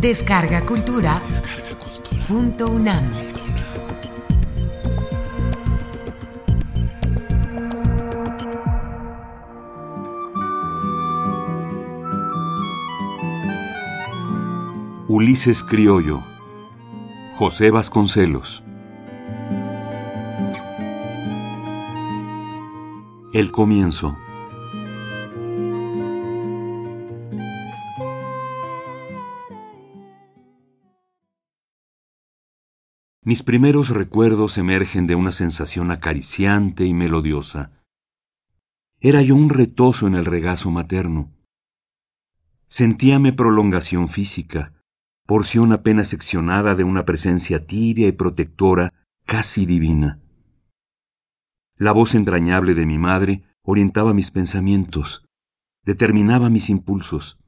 Descarga Cultura. Punto UNAM. Ulises Criollo. José Vasconcelos. El comienzo. Mis primeros recuerdos emergen de una sensación acariciante y melodiosa. Era yo un retozo en el regazo materno. Sentíame prolongación física, porción apenas seccionada de una presencia tibia y protectora, casi divina. La voz entrañable de mi madre orientaba mis pensamientos, determinaba mis impulsos.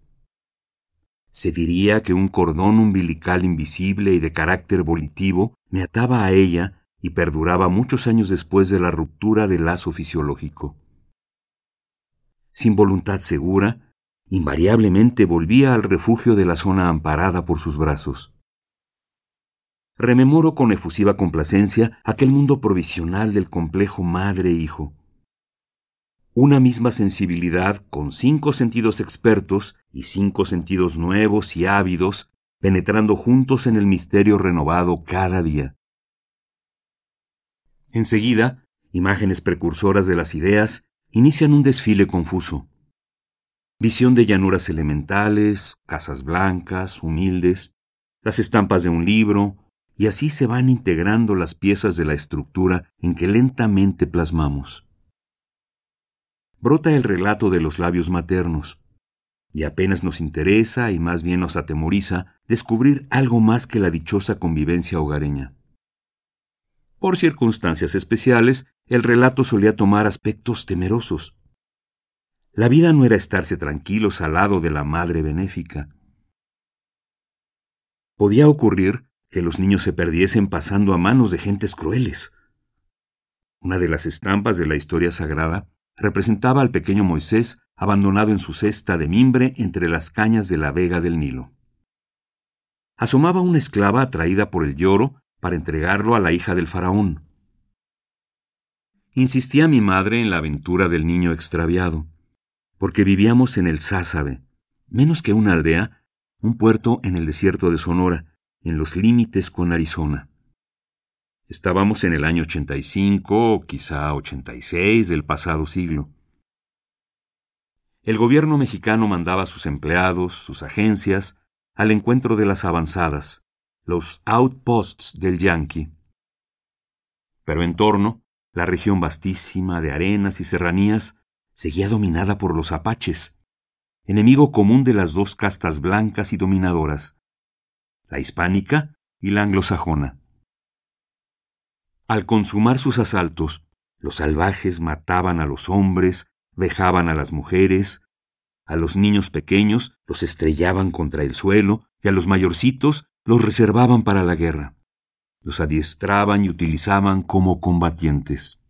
Se diría que un cordón umbilical invisible y de carácter volitivo me ataba a ella y perduraba muchos años después de la ruptura del lazo fisiológico. Sin voluntad segura, invariablemente volvía al refugio de la zona amparada por sus brazos. Rememoro con efusiva complacencia aquel mundo provisional del complejo madre-hijo una misma sensibilidad con cinco sentidos expertos y cinco sentidos nuevos y ávidos, penetrando juntos en el misterio renovado cada día. Enseguida, imágenes precursoras de las ideas inician un desfile confuso. Visión de llanuras elementales, casas blancas, humildes, las estampas de un libro, y así se van integrando las piezas de la estructura en que lentamente plasmamos brota el relato de los labios maternos, y apenas nos interesa y más bien nos atemoriza descubrir algo más que la dichosa convivencia hogareña. Por circunstancias especiales, el relato solía tomar aspectos temerosos. La vida no era estarse tranquilos al lado de la madre benéfica. Podía ocurrir que los niños se perdiesen pasando a manos de gentes crueles. Una de las estampas de la historia sagrada representaba al pequeño Moisés abandonado en su cesta de mimbre entre las cañas de la vega del Nilo. Asomaba una esclava atraída por el lloro para entregarlo a la hija del faraón. Insistía mi madre en la aventura del niño extraviado, porque vivíamos en el Sázabe, menos que una aldea, un puerto en el desierto de Sonora, en los límites con Arizona. Estábamos en el año 85 o quizá 86 del pasado siglo. El gobierno mexicano mandaba a sus empleados, sus agencias, al encuentro de las avanzadas, los outposts del Yankee. Pero en torno, la región vastísima de arenas y serranías seguía dominada por los apaches, enemigo común de las dos castas blancas y dominadoras, la hispánica y la anglosajona. Al consumar sus asaltos, los salvajes mataban a los hombres, vejaban a las mujeres, a los niños pequeños los estrellaban contra el suelo y a los mayorcitos los reservaban para la guerra. Los adiestraban y utilizaban como combatientes.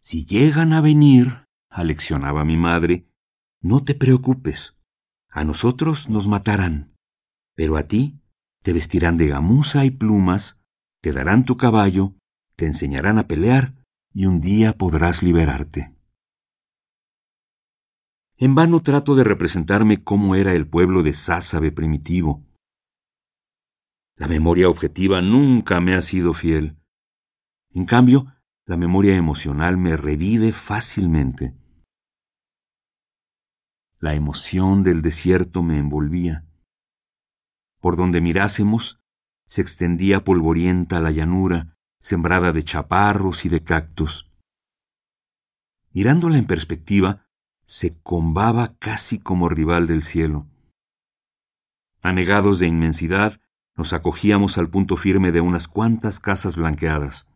Si llegan a venir, aleccionaba mi madre, no te preocupes. A nosotros nos matarán, pero a ti te vestirán de gamuza y plumas te darán tu caballo, te enseñarán a pelear y un día podrás liberarte. En vano trato de representarme cómo era el pueblo de Sázabe primitivo. La memoria objetiva nunca me ha sido fiel. En cambio, la memoria emocional me revive fácilmente. La emoción del desierto me envolvía. Por donde mirásemos, se extendía polvorienta la llanura, sembrada de chaparros y de cactus. Mirándola en perspectiva, se combaba casi como rival del cielo. Anegados de inmensidad, nos acogíamos al punto firme de unas cuantas casas blanqueadas.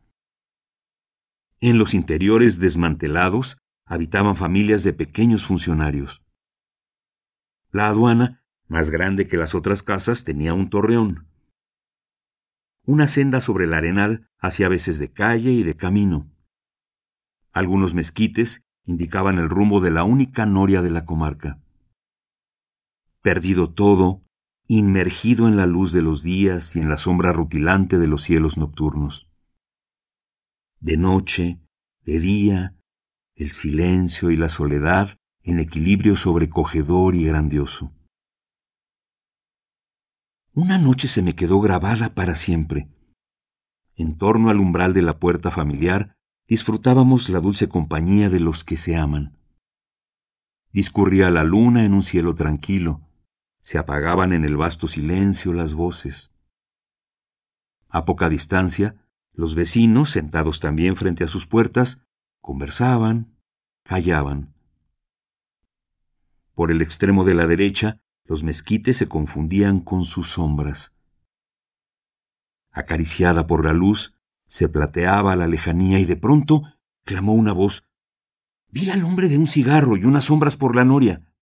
En los interiores desmantelados habitaban familias de pequeños funcionarios. La aduana, más grande que las otras casas, tenía un torreón. Una senda sobre el arenal hacía veces de calle y de camino. Algunos mezquites indicaban el rumbo de la única noria de la comarca. perdido todo, inmergido en la luz de los días y en la sombra rutilante de los cielos nocturnos. De noche, de día, el silencio y la soledad en equilibrio sobrecogedor y grandioso. Una noche se me quedó grabada para siempre. En torno al umbral de la puerta familiar disfrutábamos la dulce compañía de los que se aman. Discurría la luna en un cielo tranquilo, se apagaban en el vasto silencio las voces. A poca distancia, los vecinos, sentados también frente a sus puertas, conversaban, callaban. Por el extremo de la derecha, los mezquites se confundían con sus sombras. Acariciada por la luz, se plateaba la lejanía y de pronto clamó una voz. Vi al hombre de un cigarro y unas sombras por la noria.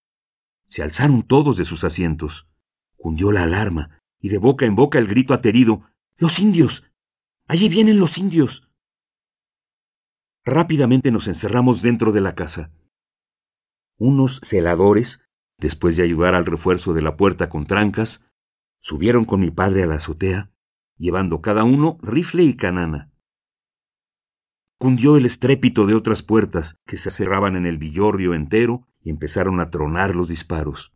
Se alzaron todos de sus asientos. Cundió la alarma y de boca en boca el grito aterido. ¡Los indios! Allí vienen los indios. Rápidamente nos encerramos dentro de la casa. Unos celadores, después de ayudar al refuerzo de la puerta con trancas, subieron con mi padre a la azotea, llevando cada uno rifle y canana. Cundió el estrépito de otras puertas que se cerraban en el villorrio entero y empezaron a tronar los disparos.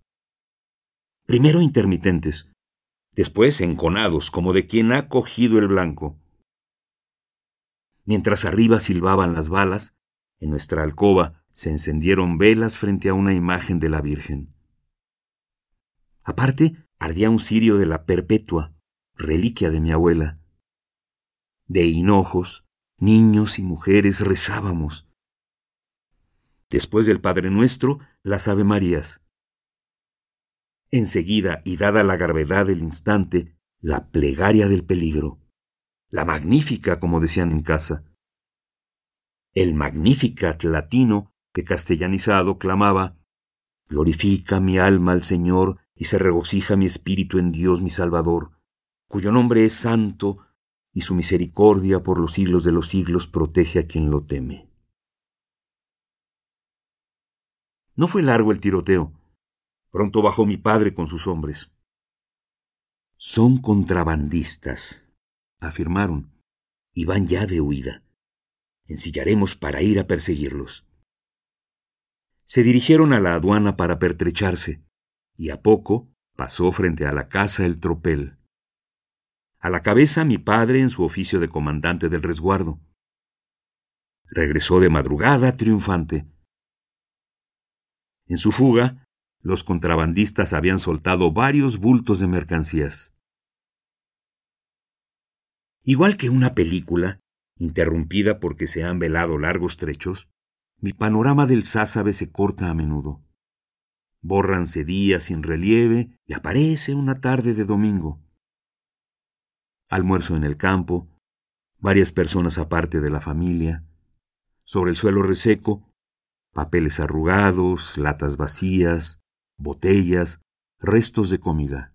Primero intermitentes, después enconados como de quien ha cogido el blanco. Mientras arriba silbaban las balas, en nuestra alcoba se encendieron velas frente a una imagen de la Virgen. Aparte, ardía un cirio de la Perpetua, reliquia de mi abuela. De hinojos, niños y mujeres rezábamos. Después del Padre Nuestro, las Ave Marías. Enseguida, y dada la gravedad del instante, la plegaria del peligro la magnífica, como decían en casa. El Magnificat latino, que castellanizado clamaba, Glorifica mi alma al Señor y se regocija mi espíritu en Dios mi Salvador, cuyo nombre es santo y su misericordia por los siglos de los siglos protege a quien lo teme. No fue largo el tiroteo. Pronto bajó mi padre con sus hombres. Son contrabandistas, afirmaron, y van ya de huida. Ensillaremos para ir a perseguirlos. Se dirigieron a la aduana para pertrecharse, y a poco pasó frente a la casa el tropel. A la cabeza mi padre en su oficio de comandante del resguardo. Regresó de madrugada triunfante. En su fuga, los contrabandistas habían soltado varios bultos de mercancías. Igual que una película, interrumpida porque se han velado largos trechos, mi panorama del sázabe se corta a menudo. Bórranse días sin relieve y aparece una tarde de domingo. Almuerzo en el campo, varias personas aparte de la familia, sobre el suelo reseco, papeles arrugados, latas vacías, botellas, restos de comida.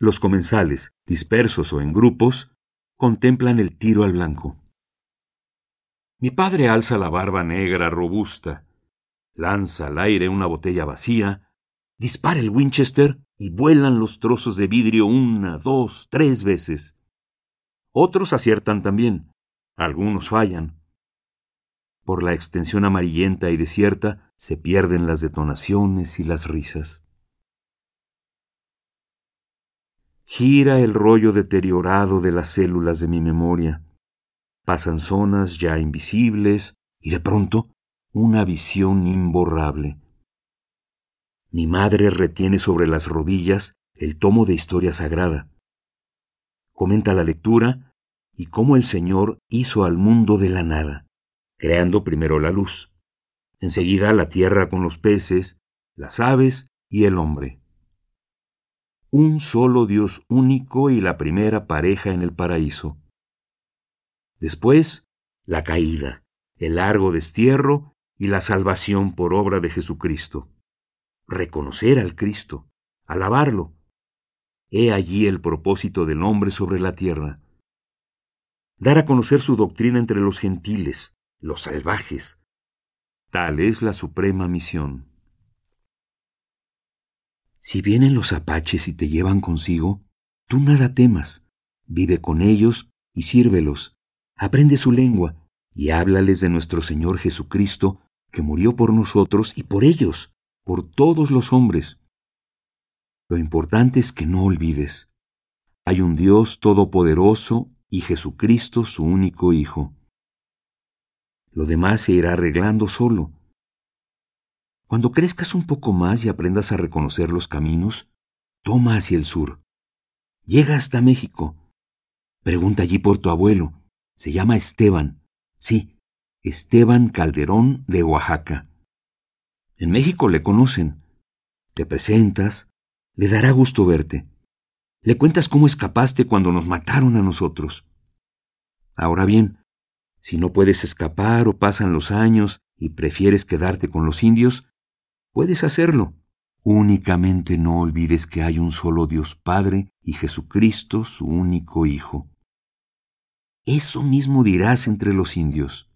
Los comensales, dispersos o en grupos, contemplan el tiro al blanco. Mi padre alza la barba negra robusta, lanza al aire una botella vacía, dispara el Winchester y vuelan los trozos de vidrio una, dos, tres veces. Otros aciertan también, algunos fallan. Por la extensión amarillenta y desierta se pierden las detonaciones y las risas. Gira el rollo deteriorado de las células de mi memoria. Pasan zonas ya invisibles y de pronto una visión imborrable. Mi madre retiene sobre las rodillas el tomo de historia sagrada. Comenta la lectura y cómo el Señor hizo al mundo de la nada, creando primero la luz, enseguida la tierra con los peces, las aves y el hombre un solo Dios único y la primera pareja en el paraíso. Después, la caída, el largo destierro y la salvación por obra de Jesucristo. Reconocer al Cristo, alabarlo. He allí el propósito del hombre sobre la tierra. Dar a conocer su doctrina entre los gentiles, los salvajes. Tal es la suprema misión. Si vienen los apaches y te llevan consigo, tú nada temas, vive con ellos y sírvelos, aprende su lengua y háblales de nuestro Señor Jesucristo, que murió por nosotros y por ellos, por todos los hombres. Lo importante es que no olvides. Hay un Dios todopoderoso y Jesucristo su único Hijo. Lo demás se irá arreglando solo. Cuando crezcas un poco más y aprendas a reconocer los caminos, toma hacia el sur. Llega hasta México. Pregunta allí por tu abuelo. Se llama Esteban. Sí, Esteban Calderón de Oaxaca. En México le conocen. Te presentas, le dará gusto verte. Le cuentas cómo escapaste cuando nos mataron a nosotros. Ahora bien, si no puedes escapar o pasan los años y prefieres quedarte con los indios, puedes hacerlo. Únicamente no olvides que hay un solo Dios Padre y Jesucristo su único Hijo. Eso mismo dirás entre los indios.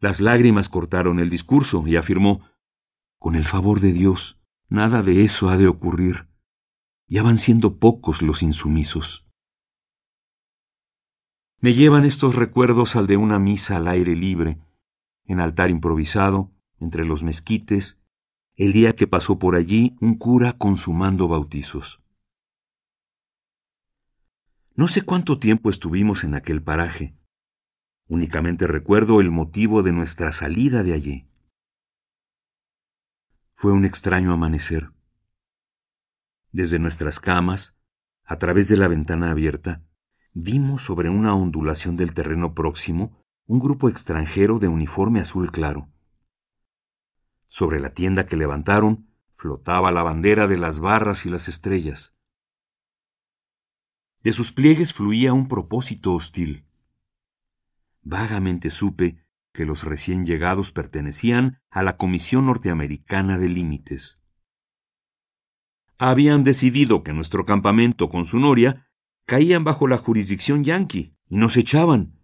Las lágrimas cortaron el discurso y afirmó, Con el favor de Dios, nada de eso ha de ocurrir. Ya van siendo pocos los insumisos. Me llevan estos recuerdos al de una misa al aire libre, en altar improvisado, entre los mezquites, el día que pasó por allí un cura consumando bautizos. No sé cuánto tiempo estuvimos en aquel paraje. Únicamente recuerdo el motivo de nuestra salida de allí. Fue un extraño amanecer. Desde nuestras camas, a través de la ventana abierta, vimos sobre una ondulación del terreno próximo un grupo extranjero de uniforme azul claro. Sobre la tienda que levantaron flotaba la bandera de las barras y las estrellas. De sus pliegues fluía un propósito hostil. Vagamente supe que los recién llegados pertenecían a la Comisión Norteamericana de Límites. Habían decidido que nuestro campamento con su noria caían bajo la jurisdicción yanqui y nos echaban.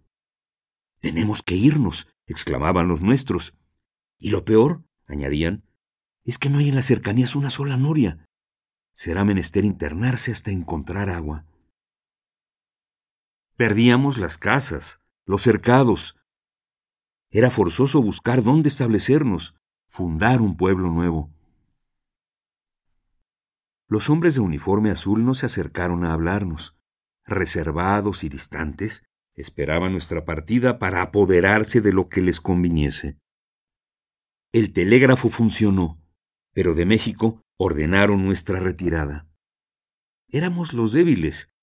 Tenemos que irnos, exclamaban los nuestros. Y lo peor, añadían, es que no hay en las cercanías una sola noria. Será menester internarse hasta encontrar agua. Perdíamos las casas, los cercados. Era forzoso buscar dónde establecernos, fundar un pueblo nuevo. Los hombres de uniforme azul no se acercaron a hablarnos reservados y distantes, esperaban nuestra partida para apoderarse de lo que les conviniese. El telégrafo funcionó, pero de México ordenaron nuestra retirada. Éramos los débiles,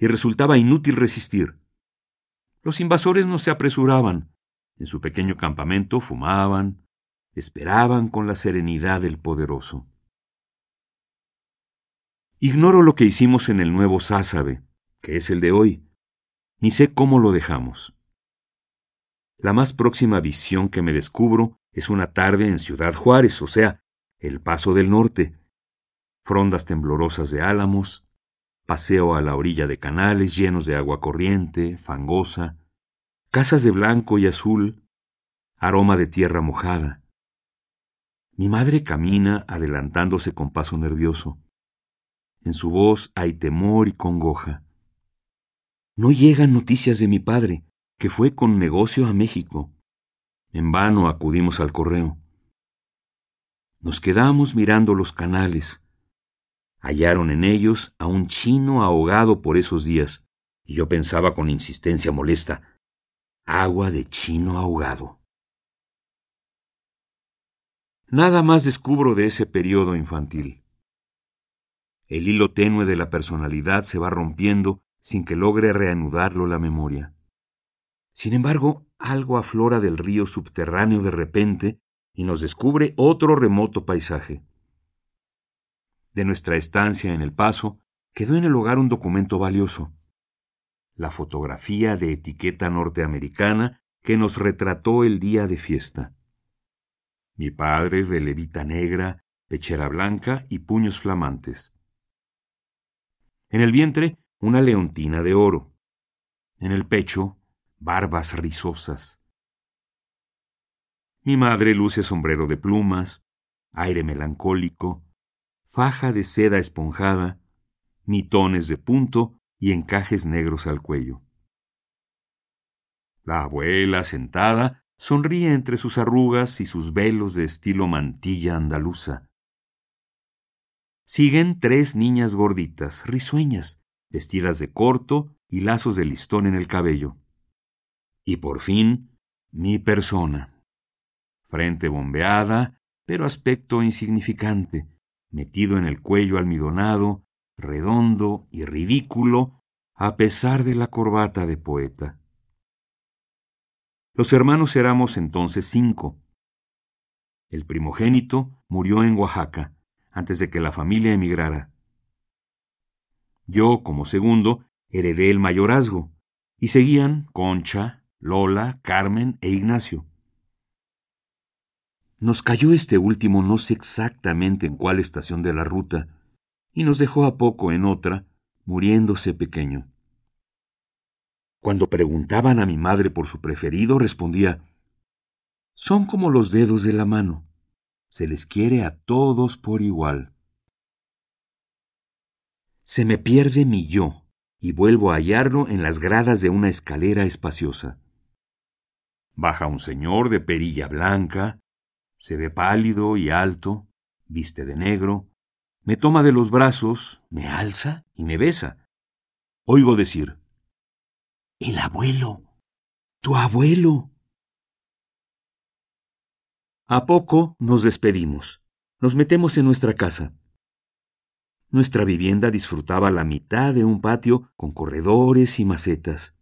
y resultaba inútil resistir. Los invasores no se apresuraban. En su pequeño campamento fumaban, esperaban con la serenidad del poderoso. Ignoro lo que hicimos en el nuevo Sázabe que es el de hoy, ni sé cómo lo dejamos. La más próxima visión que me descubro es una tarde en Ciudad Juárez, o sea, el Paso del Norte, frondas temblorosas de álamos, paseo a la orilla de canales llenos de agua corriente, fangosa, casas de blanco y azul, aroma de tierra mojada. Mi madre camina adelantándose con paso nervioso. En su voz hay temor y congoja. No llegan noticias de mi padre, que fue con negocio a México. En vano acudimos al correo. Nos quedamos mirando los canales. Hallaron en ellos a un chino ahogado por esos días, y yo pensaba con insistencia molesta, agua de chino ahogado. Nada más descubro de ese periodo infantil. El hilo tenue de la personalidad se va rompiendo sin que logre reanudarlo la memoria. Sin embargo, algo aflora del río subterráneo de repente y nos descubre otro remoto paisaje. De nuestra estancia en el paso, quedó en el hogar un documento valioso, la fotografía de etiqueta norteamericana que nos retrató el día de fiesta. Mi padre de levita negra, pechera blanca y puños flamantes. En el vientre una leontina de oro. En el pecho, barbas rizosas. Mi madre luce sombrero de plumas, aire melancólico, faja de seda esponjada, mitones de punto y encajes negros al cuello. La abuela, sentada, sonríe entre sus arrugas y sus velos de estilo mantilla andaluza. Siguen tres niñas gorditas, risueñas, vestidas de corto y lazos de listón en el cabello. Y por fin, mi persona. Frente bombeada, pero aspecto insignificante, metido en el cuello almidonado, redondo y ridículo, a pesar de la corbata de poeta. Los hermanos éramos entonces cinco. El primogénito murió en Oaxaca, antes de que la familia emigrara. Yo, como segundo, heredé el mayorazgo, y seguían Concha, Lola, Carmen e Ignacio. Nos cayó este último no sé exactamente en cuál estación de la ruta, y nos dejó a poco en otra, muriéndose pequeño. Cuando preguntaban a mi madre por su preferido, respondía Son como los dedos de la mano. Se les quiere a todos por igual. Se me pierde mi yo y vuelvo a hallarlo en las gradas de una escalera espaciosa. Baja un señor de perilla blanca, se ve pálido y alto, viste de negro, me toma de los brazos, me alza y me besa. Oigo decir, El abuelo, tu abuelo. A poco nos despedimos, nos metemos en nuestra casa. Nuestra vivienda disfrutaba la mitad de un patio con corredores y macetas.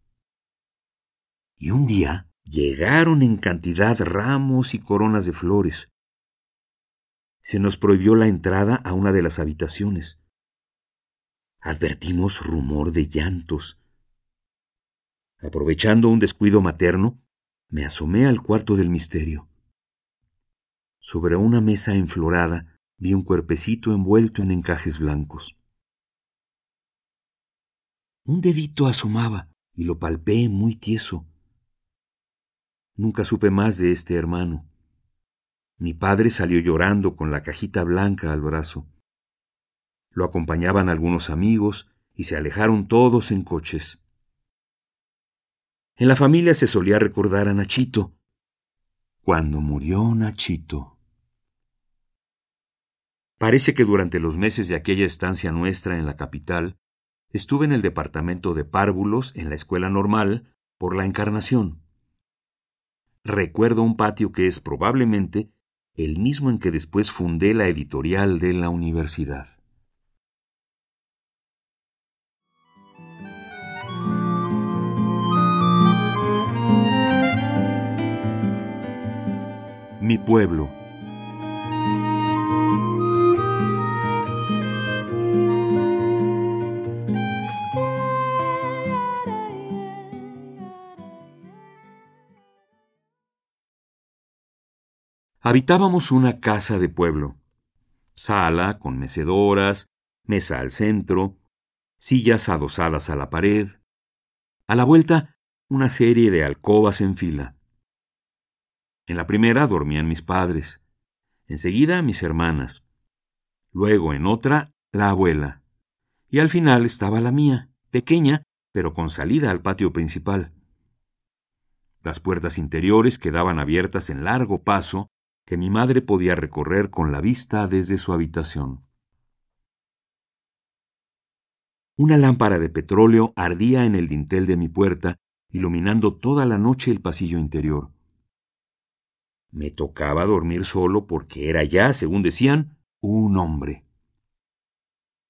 Y un día llegaron en cantidad ramos y coronas de flores. Se nos prohibió la entrada a una de las habitaciones. Advertimos rumor de llantos. Aprovechando un descuido materno, me asomé al cuarto del misterio. Sobre una mesa enflorada vi un cuerpecito envuelto en encajes blancos. Un dedito asomaba y lo palpé muy tieso. Nunca supe más de este hermano. Mi padre salió llorando con la cajita blanca al brazo. Lo acompañaban algunos amigos y se alejaron todos en coches. En la familia se solía recordar a Nachito. Cuando murió Nachito. Parece que durante los meses de aquella estancia nuestra en la capital, estuve en el departamento de párvulos en la escuela normal por la encarnación. Recuerdo un patio que es probablemente el mismo en que después fundé la editorial de la universidad. Mi pueblo Habitábamos una casa de pueblo, sala con mecedoras, mesa al centro, sillas adosadas a la pared, a la vuelta una serie de alcobas en fila. En la primera dormían mis padres, enseguida mis hermanas, luego en otra la abuela, y al final estaba la mía, pequeña, pero con salida al patio principal. Las puertas interiores quedaban abiertas en largo paso que mi madre podía recorrer con la vista desde su habitación. Una lámpara de petróleo ardía en el dintel de mi puerta, iluminando toda la noche el pasillo interior. Me tocaba dormir solo porque era ya, según decían, un hombre.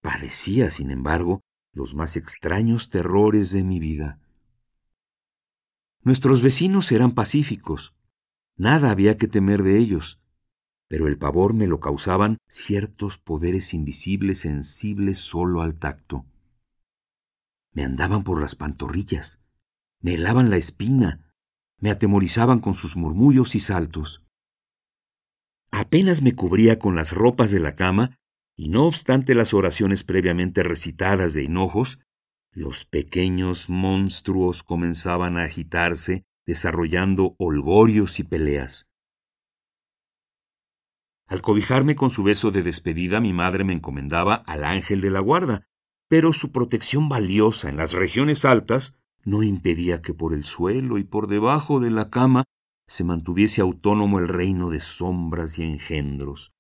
Padecía, sin embargo, los más extraños terrores de mi vida. Nuestros vecinos eran pacíficos, Nada había que temer de ellos, pero el pavor me lo causaban ciertos poderes invisibles sensibles solo al tacto. Me andaban por las pantorrillas, me helaban la espina, me atemorizaban con sus murmullos y saltos. Apenas me cubría con las ropas de la cama, y no obstante las oraciones previamente recitadas de hinojos, los pequeños monstruos comenzaban a agitarse desarrollando holgorios y peleas. Al cobijarme con su beso de despedida, mi madre me encomendaba al ángel de la guarda, pero su protección valiosa en las regiones altas no impedía que por el suelo y por debajo de la cama se mantuviese autónomo el reino de sombras y engendros.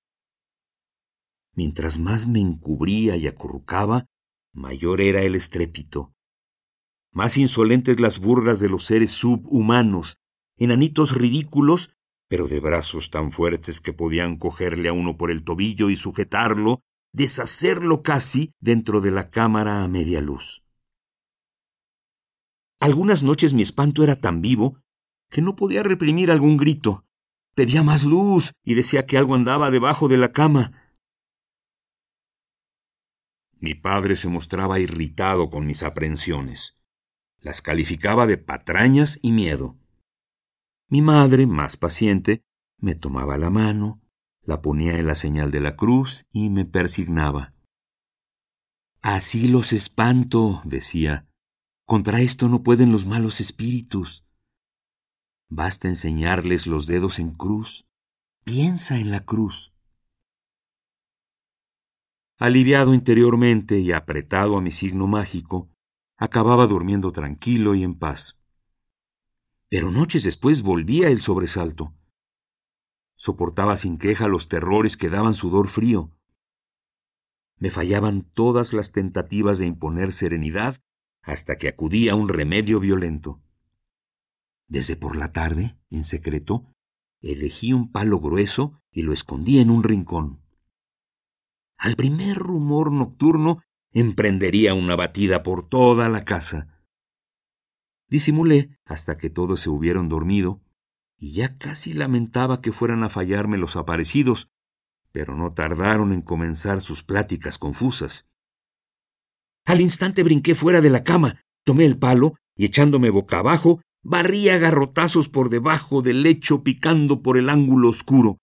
Mientras más me encubría y acurrucaba, mayor era el estrépito. Más insolentes las burlas de los seres subhumanos, enanitos ridículos, pero de brazos tan fuertes que podían cogerle a uno por el tobillo y sujetarlo, deshacerlo casi dentro de la cámara a media luz. Algunas noches mi espanto era tan vivo que no podía reprimir algún grito. Pedía más luz y decía que algo andaba debajo de la cama. Mi padre se mostraba irritado con mis aprensiones. Las calificaba de patrañas y miedo. Mi madre, más paciente, me tomaba la mano, la ponía en la señal de la cruz y me persignaba. Así los espanto, decía. Contra esto no pueden los malos espíritus. Basta enseñarles los dedos en cruz. Piensa en la cruz. Aliviado interiormente y apretado a mi signo mágico, acababa durmiendo tranquilo y en paz. Pero noches después volvía el sobresalto. Soportaba sin queja los terrores que daban sudor frío. Me fallaban todas las tentativas de imponer serenidad hasta que acudí a un remedio violento. Desde por la tarde, en secreto, elegí un palo grueso y lo escondí en un rincón. Al primer rumor nocturno emprendería una batida por toda la casa. Disimulé hasta que todos se hubieron dormido, y ya casi lamentaba que fueran a fallarme los aparecidos, pero no tardaron en comenzar sus pláticas confusas. Al instante brinqué fuera de la cama, tomé el palo y echándome boca abajo, barría garrotazos por debajo del lecho picando por el ángulo oscuro.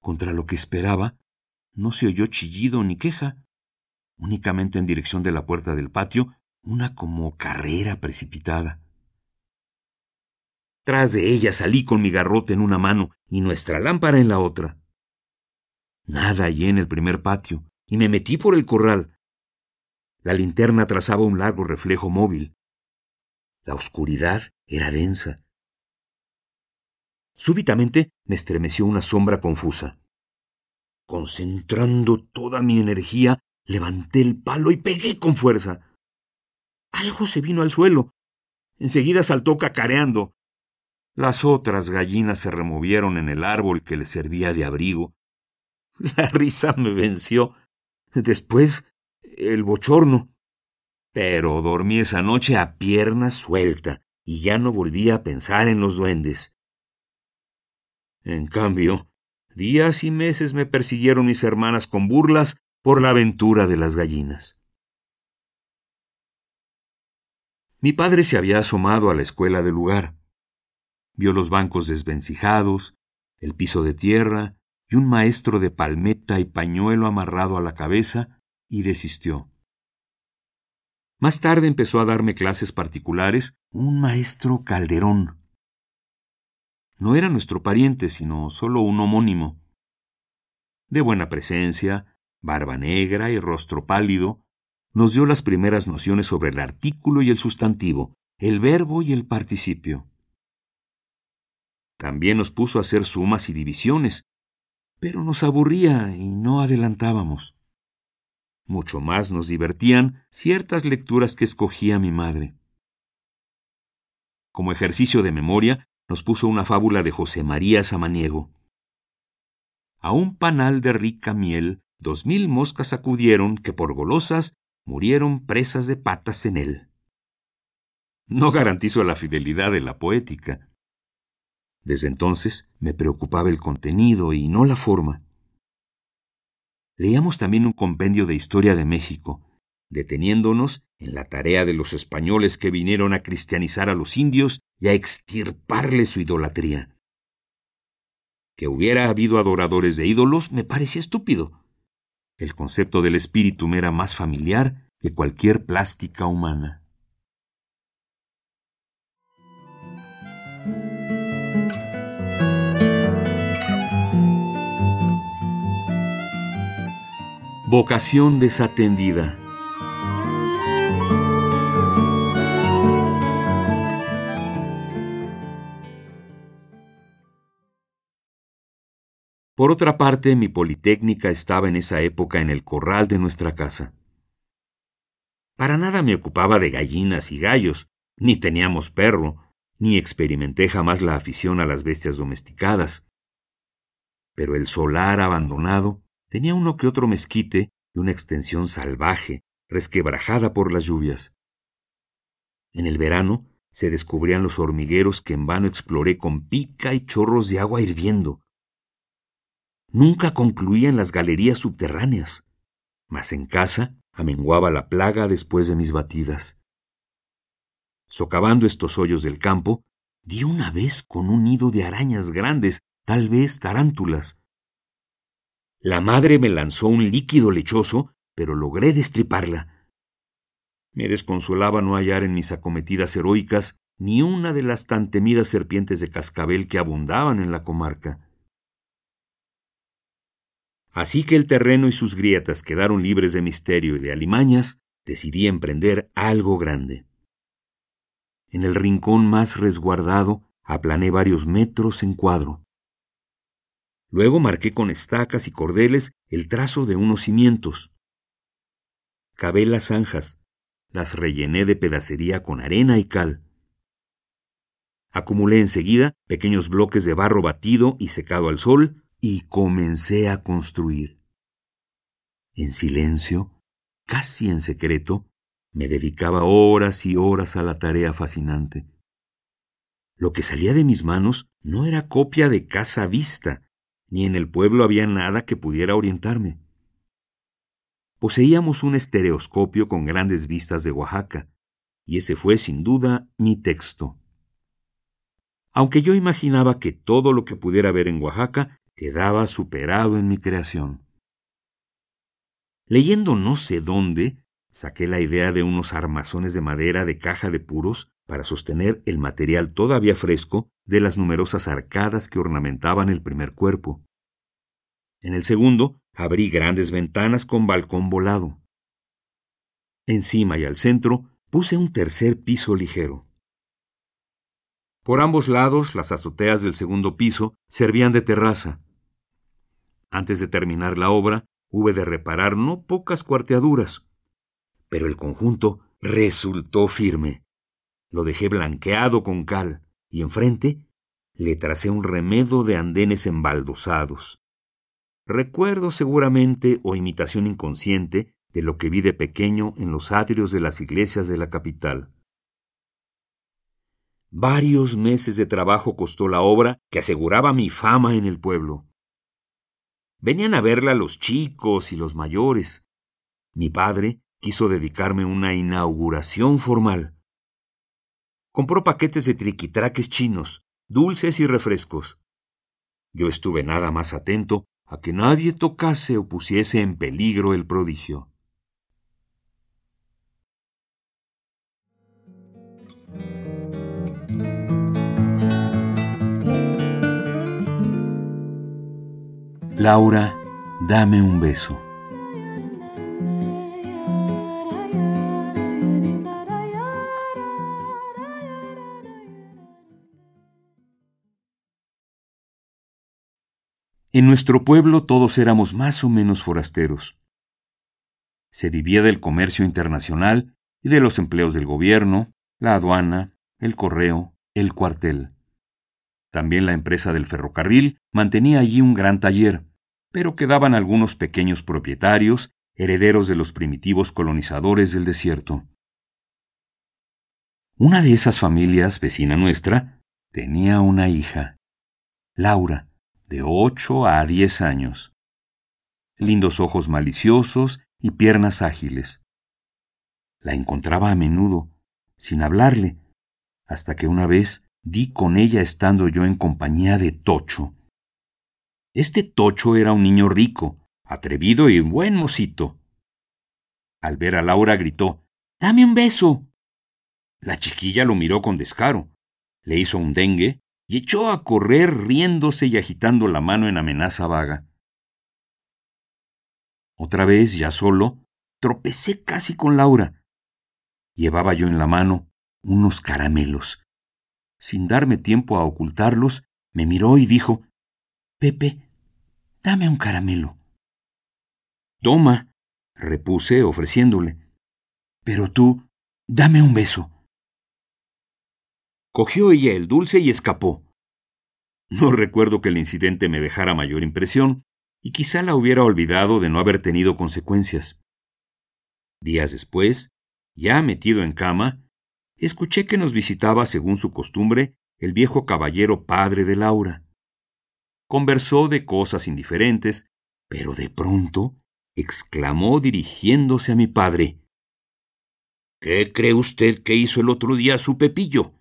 Contra lo que esperaba, no se oyó chillido ni queja, únicamente en dirección de la puerta del patio, una como carrera precipitada. Tras de ella salí con mi garrote en una mano y nuestra lámpara en la otra. Nada hallé en el primer patio, y me metí por el corral. La linterna trazaba un largo reflejo móvil. La oscuridad era densa. Súbitamente me estremeció una sombra confusa. Concentrando toda mi energía, levanté el palo y pegué con fuerza. Algo se vino al suelo. Enseguida saltó cacareando. Las otras gallinas se removieron en el árbol que le servía de abrigo. La risa me venció. Después, el bochorno. Pero dormí esa noche a pierna suelta y ya no volví a pensar en los duendes. En cambio, días y meses me persiguieron mis hermanas con burlas por la aventura de las gallinas. Mi padre se había asomado a la escuela del lugar. Vio los bancos desvencijados, el piso de tierra y un maestro de palmeta y pañuelo amarrado a la cabeza y desistió. Más tarde empezó a darme clases particulares un maestro Calderón. No era nuestro pariente, sino solo un homónimo. De buena presencia, barba negra y rostro pálido, nos dio las primeras nociones sobre el artículo y el sustantivo, el verbo y el participio. También nos puso a hacer sumas y divisiones, pero nos aburría y no adelantábamos. Mucho más nos divertían ciertas lecturas que escogía mi madre. Como ejercicio de memoria, nos puso una fábula de José María Samaniego. A un panal de rica miel, dos mil moscas acudieron que por golosas murieron presas de patas en él. No garantizo la fidelidad de la poética. Desde entonces me preocupaba el contenido y no la forma. Leíamos también un compendio de historia de México, deteniéndonos en la tarea de los españoles que vinieron a cristianizar a los indios y a extirparles su idolatría. Que hubiera habido adoradores de ídolos me parecía estúpido. El concepto del espíritu me era más familiar que cualquier plástica humana. Vocación desatendida. Por otra parte, mi politécnica estaba en esa época en el corral de nuestra casa. Para nada me ocupaba de gallinas y gallos, ni teníamos perro, ni experimenté jamás la afición a las bestias domesticadas. Pero el solar abandonado Tenía uno que otro mezquite y una extensión salvaje, resquebrajada por las lluvias. En el verano se descubrían los hormigueros que en vano exploré con pica y chorros de agua hirviendo. Nunca concluían las galerías subterráneas, mas en casa amenguaba la plaga después de mis batidas. Socavando estos hoyos del campo, di una vez con un nido de arañas grandes, tal vez tarántulas. La madre me lanzó un líquido lechoso, pero logré destriparla. Me desconsolaba no hallar en mis acometidas heroicas ni una de las tan temidas serpientes de cascabel que abundaban en la comarca. Así que el terreno y sus grietas quedaron libres de misterio y de alimañas, decidí emprender algo grande. En el rincón más resguardado aplané varios metros en cuadro. Luego marqué con estacas y cordeles el trazo de unos cimientos. Cavé las zanjas, las rellené de pedacería con arena y cal. Acumulé enseguida pequeños bloques de barro batido y secado al sol y comencé a construir. En silencio, casi en secreto, me dedicaba horas y horas a la tarea fascinante. Lo que salía de mis manos no era copia de casa vista, ni en el pueblo había nada que pudiera orientarme. Poseíamos un estereoscopio con grandes vistas de Oaxaca, y ese fue sin duda mi texto. Aunque yo imaginaba que todo lo que pudiera ver en Oaxaca quedaba superado en mi creación. Leyendo no sé dónde, saqué la idea de unos armazones de madera de caja de puros para sostener el material todavía fresco de las numerosas arcadas que ornamentaban el primer cuerpo. En el segundo, abrí grandes ventanas con balcón volado. Encima y al centro puse un tercer piso ligero. Por ambos lados, las azoteas del segundo piso servían de terraza. Antes de terminar la obra, hube de reparar no pocas cuarteaduras, pero el conjunto resultó firme. Lo dejé blanqueado con cal y enfrente le tracé un remedo de andenes embaldosados. Recuerdo seguramente o imitación inconsciente de lo que vi de pequeño en los atrios de las iglesias de la capital. Varios meses de trabajo costó la obra que aseguraba mi fama en el pueblo. Venían a verla los chicos y los mayores. Mi padre quiso dedicarme una inauguración formal. Compró paquetes de triquitraques chinos, dulces y refrescos. Yo estuve nada más atento a que nadie tocase o pusiese en peligro el prodigio. Laura, dame un beso. En nuestro pueblo todos éramos más o menos forasteros. Se vivía del comercio internacional y de los empleos del gobierno, la aduana, el correo, el cuartel. También la empresa del ferrocarril mantenía allí un gran taller, pero quedaban algunos pequeños propietarios, herederos de los primitivos colonizadores del desierto. Una de esas familias, vecina nuestra, tenía una hija, Laura, de ocho a diez años. Lindos ojos maliciosos y piernas ágiles. La encontraba a menudo, sin hablarle, hasta que una vez di con ella estando yo en compañía de Tocho. Este Tocho era un niño rico, atrevido y buen mocito. Al ver a Laura gritó Dame un beso. La chiquilla lo miró con descaro, le hizo un dengue y echó a correr riéndose y agitando la mano en amenaza vaga. Otra vez, ya solo, tropecé casi con Laura. Llevaba yo en la mano unos caramelos. Sin darme tiempo a ocultarlos, me miró y dijo, Pepe, dame un caramelo. Toma, repuse ofreciéndole. Pero tú, dame un beso. Cogió ella el dulce y escapó. No recuerdo que el incidente me dejara mayor impresión, y quizá la hubiera olvidado de no haber tenido consecuencias. Días después, ya metido en cama, escuché que nos visitaba, según su costumbre, el viejo caballero padre de Laura. Conversó de cosas indiferentes, pero de pronto exclamó dirigiéndose a mi padre. ¿Qué cree usted que hizo el otro día su Pepillo?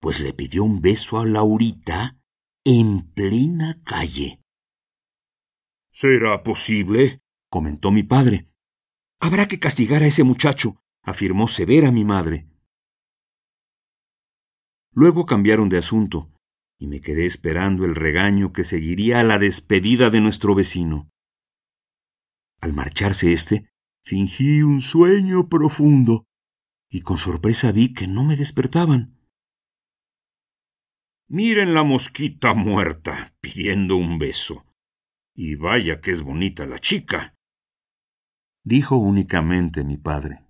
Pues le pidió un beso a Laurita en plena calle. ¿Será posible? comentó mi padre. Habrá que castigar a ese muchacho, afirmó severa mi madre. Luego cambiaron de asunto, y me quedé esperando el regaño que seguiría a la despedida de nuestro vecino. Al marcharse éste, fingí un sueño profundo, y con sorpresa vi que no me despertaban. Miren la mosquita muerta pidiendo un beso. Y vaya que es bonita la chica. Dijo únicamente mi padre.